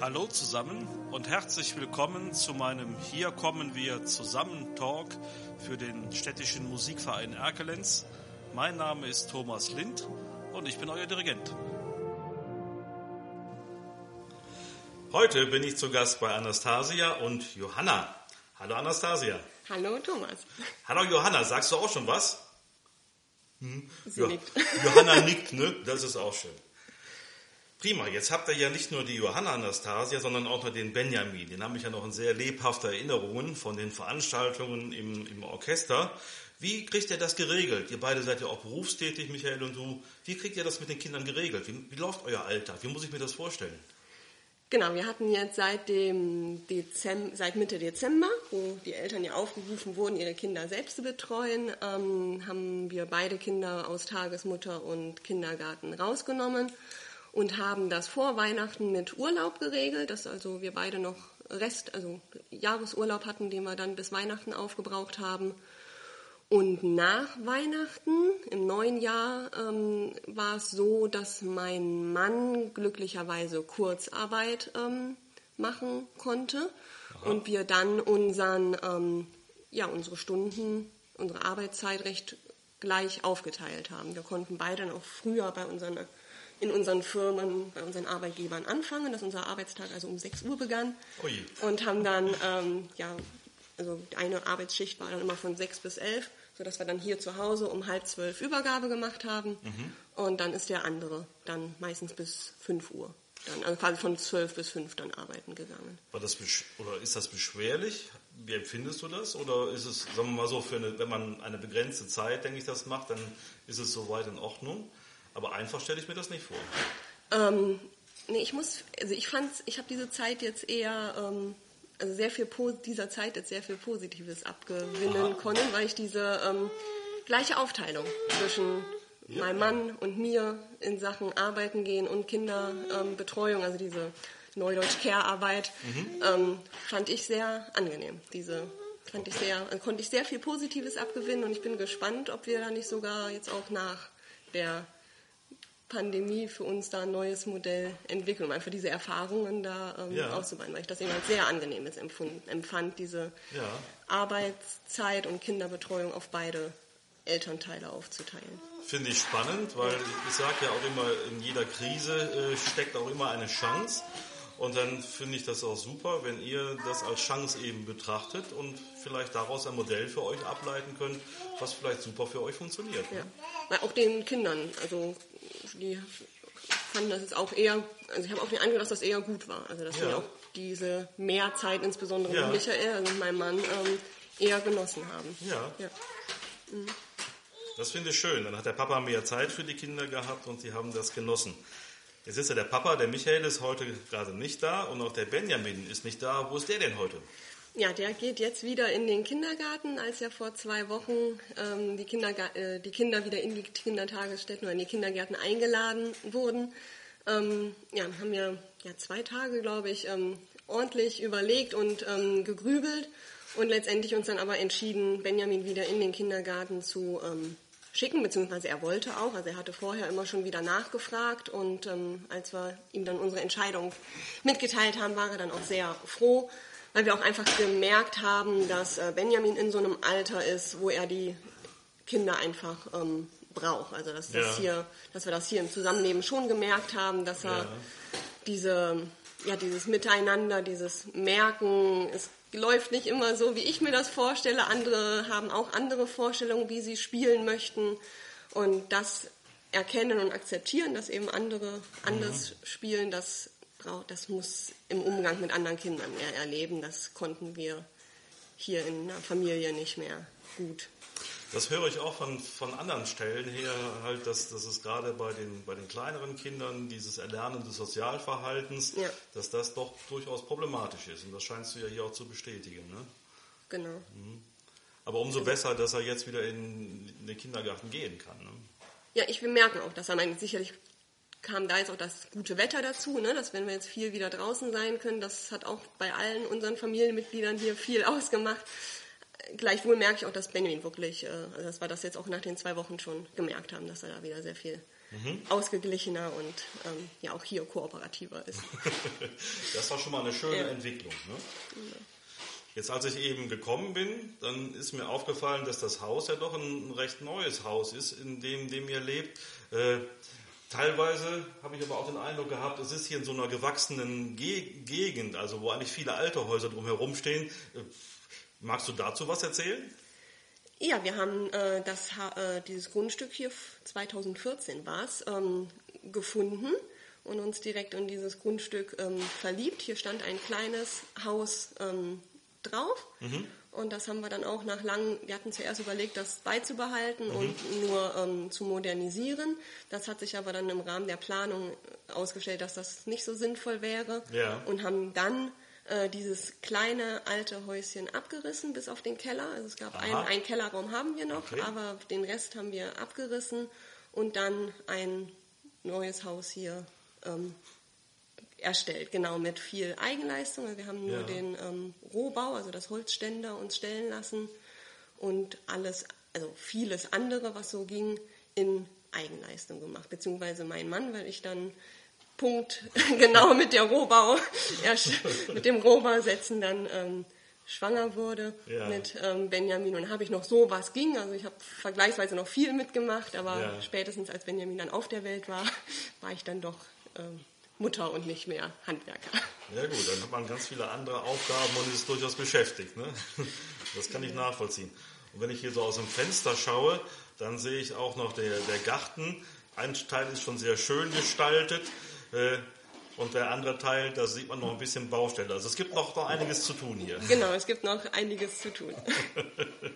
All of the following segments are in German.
Hallo zusammen und herzlich willkommen zu meinem Hier kommen wir zusammen Talk für den städtischen Musikverein Erkelenz. Mein Name ist Thomas Lind und ich bin euer Dirigent. Heute bin ich zu Gast bei Anastasia und Johanna. Hallo Anastasia. Hallo Thomas. Hallo Johanna, sagst du auch schon was? Hm? Jo nickt. Johanna nickt, ne? Das ist auch schön. Prima, jetzt habt ihr ja nicht nur die Johanna Anastasia, sondern auch noch den Benjamin. Den habe ich ja noch in sehr lebhafter Erinnerungen von den Veranstaltungen im, im Orchester. Wie kriegt ihr das geregelt? Ihr beide seid ja auch berufstätig, Michael und du. Wie kriegt ihr das mit den Kindern geregelt? Wie, wie läuft euer Alltag? Wie muss ich mir das vorstellen? Genau, wir hatten jetzt seit, dem Dezember, seit Mitte Dezember, wo die Eltern ja aufgerufen wurden, ihre Kinder selbst zu betreuen, ähm, haben wir beide Kinder aus Tagesmutter und Kindergarten rausgenommen und haben das vor Weihnachten mit Urlaub geregelt, dass also wir beide noch Rest, also Jahresurlaub hatten, den wir dann bis Weihnachten aufgebraucht haben. Und nach Weihnachten, im neuen Jahr, ähm, war es so, dass mein Mann glücklicherweise Kurzarbeit ähm, machen konnte Aha. und wir dann unseren, ähm, ja, unsere Stunden, unsere Arbeitszeit recht gleich aufgeteilt haben. Wir konnten beide noch früher bei unseren in unseren Firmen, bei unseren Arbeitgebern anfangen, dass unser Arbeitstag also um 6 Uhr begann. Ui. Und haben dann, ähm, ja, also eine Arbeitsschicht war dann immer von 6 bis 11, sodass wir dann hier zu Hause um halb zwölf Übergabe gemacht haben. Mhm. Und dann ist der andere dann meistens bis 5 Uhr. Dann, also quasi von 12 bis 5 dann arbeiten gegangen. War das oder ist das beschwerlich? Wie empfindest du das? Oder ist es, sagen wir mal so, für eine, wenn man eine begrenzte Zeit, denke ich, das macht, dann ist es soweit in Ordnung? Aber einfach stelle ich mir das nicht vor. Ähm, nee, ich muss, also ich fand, ich habe diese Zeit jetzt eher, ähm, also sehr viel dieser Zeit jetzt sehr viel Positives abgewinnen Aha. können, weil ich diese ähm, gleiche Aufteilung zwischen ja. meinem Mann und mir in Sachen Arbeiten gehen und Kinderbetreuung, also diese Neudeutsch Care-Arbeit, mhm. ähm, fand ich sehr angenehm. Diese fand ich sehr, konnte ich sehr viel Positives abgewinnen und ich bin gespannt, ob wir da nicht sogar jetzt auch nach der Pandemie für uns da ein neues Modell entwickeln, um einfach diese Erfahrungen da ähm, ja. auszubauen, weil ich das eben als sehr angenehm empfund, empfand, diese ja. Arbeitszeit und Kinderbetreuung auf beide Elternteile aufzuteilen. Finde ich spannend, weil ich sage ja auch immer, in jeder Krise äh, steckt auch immer eine Chance. Und dann finde ich das auch super, wenn ihr das als Chance eben betrachtet und vielleicht daraus ein Modell für euch ableiten könnt, was vielleicht super für euch funktioniert. Ja. Ne? Auch den Kindern, also die fanden das jetzt auch eher, also ich habe auch den Eindruck, dass das eher gut war. Also dass ja. wir auch diese Mehrzeit, insbesondere ja. mit Michael, also mit meinem Mann, ähm, eher genossen haben. Ja. ja. Mhm. Das finde ich schön. Dann hat der Papa mehr Zeit für die Kinder gehabt und sie haben das genossen. Jetzt ist ja der Papa, der Michael ist heute gerade nicht da und auch der Benjamin ist nicht da. Wo ist der denn heute? Ja, der geht jetzt wieder in den Kindergarten, als ja vor zwei Wochen ähm, die, Kinderga äh, die Kinder wieder in die Kindertagesstätten oder in die Kindergärten eingeladen wurden. Ähm, ja, haben wir ja zwei Tage, glaube ich, ähm, ordentlich überlegt und ähm, gegrübelt und letztendlich uns dann aber entschieden, Benjamin wieder in den Kindergarten zu ähm, schicken, beziehungsweise er wollte auch, also er hatte vorher immer schon wieder nachgefragt und ähm, als wir ihm dann unsere Entscheidung mitgeteilt haben, war er dann auch sehr froh, weil wir auch einfach gemerkt haben, dass äh, Benjamin in so einem Alter ist, wo er die Kinder einfach ähm, braucht. Also dass, das ja. hier, dass wir das hier im Zusammenleben schon gemerkt haben, dass er ja. diese, ja, dieses Miteinander, dieses Merken, es läuft nicht immer so, wie ich mir das vorstelle. Andere haben auch andere Vorstellungen, wie sie spielen möchten. Und das erkennen und akzeptieren, dass eben andere anders mhm. spielen, das das muss im Umgang mit anderen Kindern mehr erleben. Das konnten wir hier in der Familie nicht mehr gut. Das höre ich auch von, von anderen Stellen her, halt, dass, dass es gerade bei den, bei den kleineren Kindern dieses Erlernen des Sozialverhaltens, ja. dass das doch durchaus problematisch ist. Und das scheinst du ja hier auch zu bestätigen. Ne? Genau. Mhm. Aber umso also, besser, dass er jetzt wieder in, in den Kindergarten gehen kann. Ne? Ja, ich will merken auch, dass er meine, sicherlich kam da jetzt auch das gute Wetter dazu, ne? dass wenn wir jetzt viel wieder draußen sein können, das hat auch bei allen unseren Familienmitgliedern hier viel ausgemacht. Gleichwohl merke ich auch, dass Benjamin wirklich, äh, also dass wir das jetzt auch nach den zwei Wochen schon gemerkt haben, dass er da wieder sehr viel mhm. ausgeglichener und ähm, ja auch hier kooperativer ist. das war schon mal eine schöne ja. Entwicklung. Ne? Ja. Jetzt als ich eben gekommen bin, dann ist mir aufgefallen, dass das Haus ja doch ein recht neues Haus ist, in dem, dem ihr lebt. Äh, teilweise habe ich aber auch den Eindruck gehabt, es ist hier in so einer gewachsenen Ge Gegend, also wo eigentlich viele alte Häuser drumherum stehen. Äh, magst du dazu was erzählen? Ja, wir haben äh, das, äh, dieses Grundstück hier 2014 war es ähm, gefunden und uns direkt in dieses Grundstück ähm, verliebt. Hier stand ein kleines Haus ähm, drauf. Mhm. Und das haben wir dann auch nach langem, wir hatten zuerst überlegt, das beizubehalten mhm. und nur ähm, zu modernisieren. Das hat sich aber dann im Rahmen der Planung ausgestellt, dass das nicht so sinnvoll wäre. Ja. Und haben dann äh, dieses kleine alte Häuschen abgerissen bis auf den Keller. Also es gab einen, einen Kellerraum haben wir noch, okay. aber den Rest haben wir abgerissen und dann ein neues Haus hier ähm, erstellt, genau mit viel Eigenleistung. Also wir haben nur ja. den ähm, Rohbau, also das Holzständer uns stellen lassen und alles, also vieles andere, was so ging, in Eigenleistung gemacht. Beziehungsweise mein Mann, weil ich dann Punkt genau mit der Rohbau, mit dem Rohbausetzen dann ähm, schwanger wurde ja. mit ähm, Benjamin und habe ich noch so was ging. Also ich habe vergleichsweise noch viel mitgemacht, aber ja. spätestens als Benjamin dann auf der Welt war, war ich dann doch ähm, Mutter und nicht mehr Handwerker. Ja gut, dann hat man ganz viele andere Aufgaben und ist durchaus beschäftigt. Ne? Das kann ich nachvollziehen. Und wenn ich hier so aus dem Fenster schaue, dann sehe ich auch noch der, der Garten. Ein Teil ist schon sehr schön gestaltet äh, und der andere Teil, da sieht man noch ein bisschen Baustelle. Also es gibt noch, noch einiges zu tun hier. Genau, es gibt noch einiges zu tun.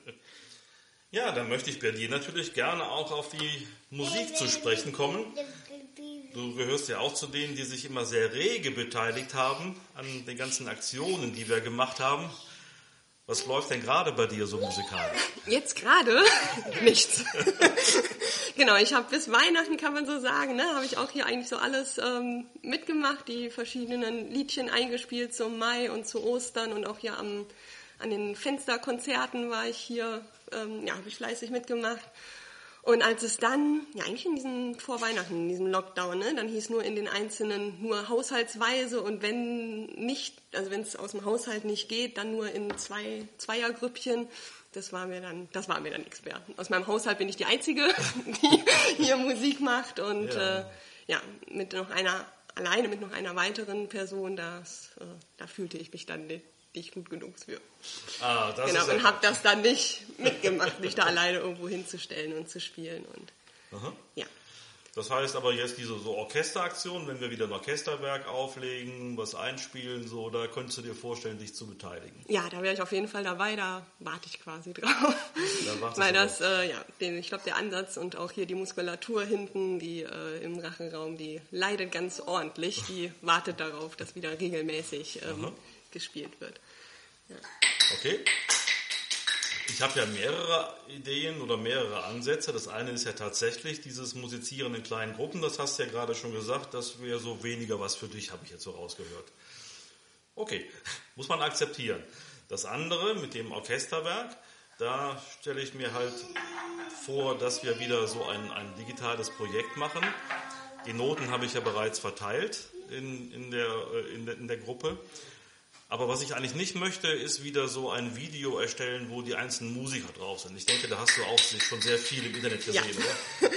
ja, dann möchte ich bei dir natürlich gerne auch auf die Musik zu sprechen kommen. Du gehörst ja auch zu denen, die sich immer sehr rege beteiligt haben an den ganzen Aktionen, die wir gemacht haben. Was läuft denn gerade bei dir so musikalisch? Jetzt gerade nichts. genau, ich habe bis Weihnachten, kann man so sagen, ne, habe ich auch hier eigentlich so alles ähm, mitgemacht, die verschiedenen Liedchen eingespielt zum Mai und zu Ostern und auch hier am, an den Fensterkonzerten war ich hier, ähm, ja, habe ich fleißig mitgemacht. Und als es dann, ja eigentlich in diesem vor Weihnachten, in diesem Lockdown, ne, dann hieß nur in den einzelnen nur haushaltsweise und wenn nicht, also wenn es aus dem Haushalt nicht geht, dann nur in zwei Zweiergrüppchen. Das war mir dann, das war mir dann nichts mehr. Aus meinem Haushalt bin ich die Einzige, die hier Musik macht und ja, äh, ja mit noch einer alleine mit noch einer weiteren Person, das, äh, da fühlte ich mich dann nicht gut genug für. Ah, das genau, ist und habe das dann nicht mitgemacht, mich da alleine irgendwo hinzustellen und zu spielen. Und, Aha. ja. Das heißt aber jetzt diese so Orchesteraktionen, wenn wir wieder ein Orchesterwerk auflegen, was einspielen, so, da könntest du dir vorstellen, dich zu beteiligen. Ja, da wäre ich auf jeden Fall dabei, da warte ich quasi drauf. Da Weil das, äh, ja, den, ich glaube, der Ansatz und auch hier die Muskulatur hinten, die äh, im Rachenraum, die leidet ganz ordentlich, die wartet darauf, dass wieder regelmäßig ähm, gespielt wird. Ja. Okay. Ich habe ja mehrere Ideen oder mehrere Ansätze. Das eine ist ja tatsächlich dieses Musizieren in kleinen Gruppen. Das hast du ja gerade schon gesagt. Das wäre so weniger was für dich, habe ich jetzt so rausgehört. Okay, muss man akzeptieren. Das andere mit dem Orchesterwerk, da stelle ich mir halt vor, dass wir wieder so ein, ein digitales Projekt machen. Die Noten habe ich ja bereits verteilt in, in, der, äh, in, der, in der Gruppe. Aber was ich eigentlich nicht möchte, ist wieder so ein Video erstellen, wo die einzelnen Musiker drauf sind. Ich denke, da hast du auch schon sehr viel im Internet gesehen, ja. oder?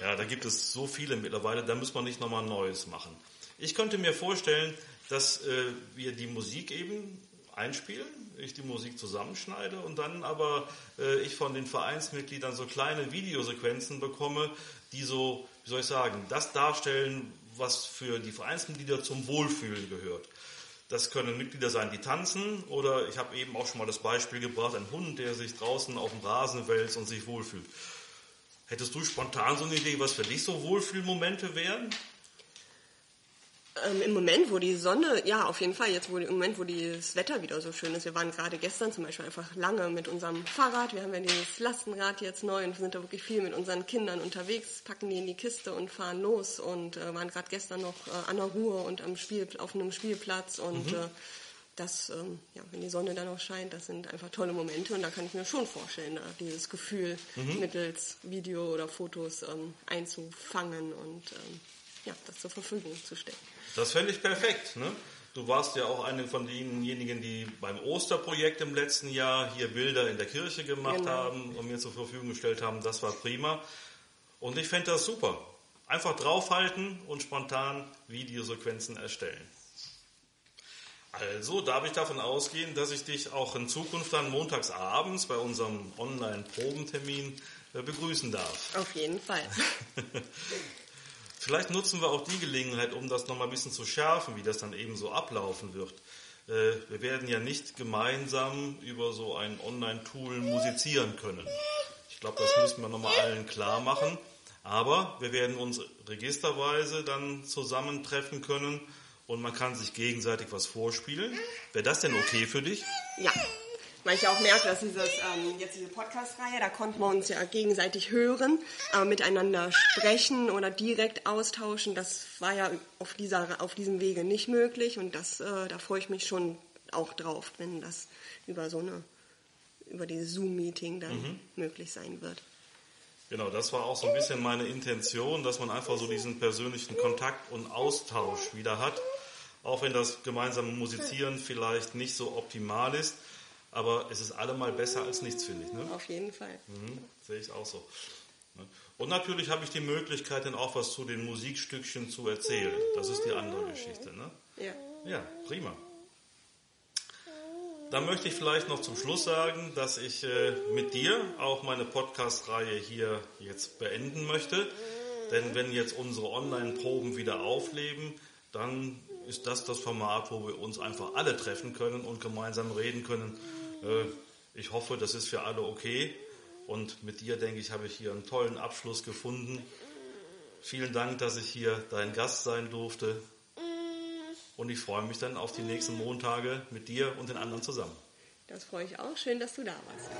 Ja, da gibt es so viele mittlerweile, da muss man nicht nochmal Neues machen. Ich könnte mir vorstellen, dass äh, wir die Musik eben einspielen, ich die Musik zusammenschneide und dann aber äh, ich von den Vereinsmitgliedern so kleine Videosequenzen bekomme, die so, wie soll ich sagen, das darstellen, was für die Vereinsmitglieder zum Wohlfühlen gehört. Das können Mitglieder sein, die tanzen oder ich habe eben auch schon mal das Beispiel gebracht, ein Hund, der sich draußen auf dem Rasen wälzt und sich wohlfühlt. Hättest du spontan so eine Idee, was für dich so Wohlfühlmomente wären? Ähm, Im Moment, wo die Sonne, ja, auf jeden Fall, jetzt wo, im Moment, wo das Wetter wieder so schön ist. Wir waren gerade gestern zum Beispiel einfach lange mit unserem Fahrrad. Wir haben ja dieses Lastenrad jetzt neu und sind da wirklich viel mit unseren Kindern unterwegs, packen die in die Kiste und fahren los und äh, waren gerade gestern noch äh, an der Ruhe und am Spiel, auf einem Spielplatz und mhm. äh, das, ähm, ja, wenn die Sonne dann auch scheint, das sind einfach tolle Momente und da kann ich mir schon vorstellen, da dieses Gefühl mhm. mittels Video oder Fotos ähm, einzufangen und ähm, ja, das zur Verfügung zu stellen. Das fände ich perfekt. Ne? Du warst ja auch eine von denjenigen, die beim Osterprojekt im letzten Jahr hier Bilder in der Kirche gemacht genau. haben und mir zur Verfügung gestellt haben. Das war prima. Und ich fände das super. Einfach draufhalten und spontan Videosequenzen erstellen. Also darf ich davon ausgehen, dass ich dich auch in Zukunft dann montags abends bei unserem Online-Probentermin äh, begrüßen darf. Auf jeden Fall. Vielleicht nutzen wir auch die Gelegenheit, um das nochmal ein bisschen zu schärfen, wie das dann eben so ablaufen wird. Äh, wir werden ja nicht gemeinsam über so ein Online-Tool musizieren können. Ich glaube, das müssen wir nochmal allen klar machen. Aber wir werden uns registerweise dann zusammentreffen können und man kann sich gegenseitig was vorspielen. Wäre das denn okay für dich? Ja. Weil ich auch merke, dass dieses, ähm, jetzt diese Podcast-Reihe, da konnten wir uns ja gegenseitig hören, aber miteinander sprechen oder direkt austauschen, das war ja auf, dieser, auf diesem Wege nicht möglich und das, äh, da freue ich mich schon auch drauf, wenn das über so eine, über dieses Zoom-Meeting dann mhm. möglich sein wird. Genau, das war auch so ein bisschen meine Intention, dass man einfach so diesen persönlichen Kontakt und Austausch wieder hat. Auch wenn das gemeinsame Musizieren vielleicht nicht so optimal ist, aber es ist allemal besser als nichts, finde ich. Ne? Auf jeden Fall. Mhm, sehe ich auch so. Ne? Und natürlich habe ich die Möglichkeit, dann auch was zu den Musikstückchen zu erzählen. Das ist die andere Geschichte. Ne? Ja. Ja, prima. Dann möchte ich vielleicht noch zum Schluss sagen, dass ich äh, mit dir auch meine Podcast-Reihe hier jetzt beenden möchte. Denn wenn jetzt unsere Online-Proben wieder aufleben, dann ist das das Format, wo wir uns einfach alle treffen können und gemeinsam reden können. Äh, ich hoffe, das ist für alle okay. Und mit dir, denke ich, habe ich hier einen tollen Abschluss gefunden. Vielen Dank, dass ich hier dein Gast sein durfte. Und ich freue mich dann auf die nächsten Montage mit dir und den anderen zusammen. Das freue ich auch. Schön, dass du da warst.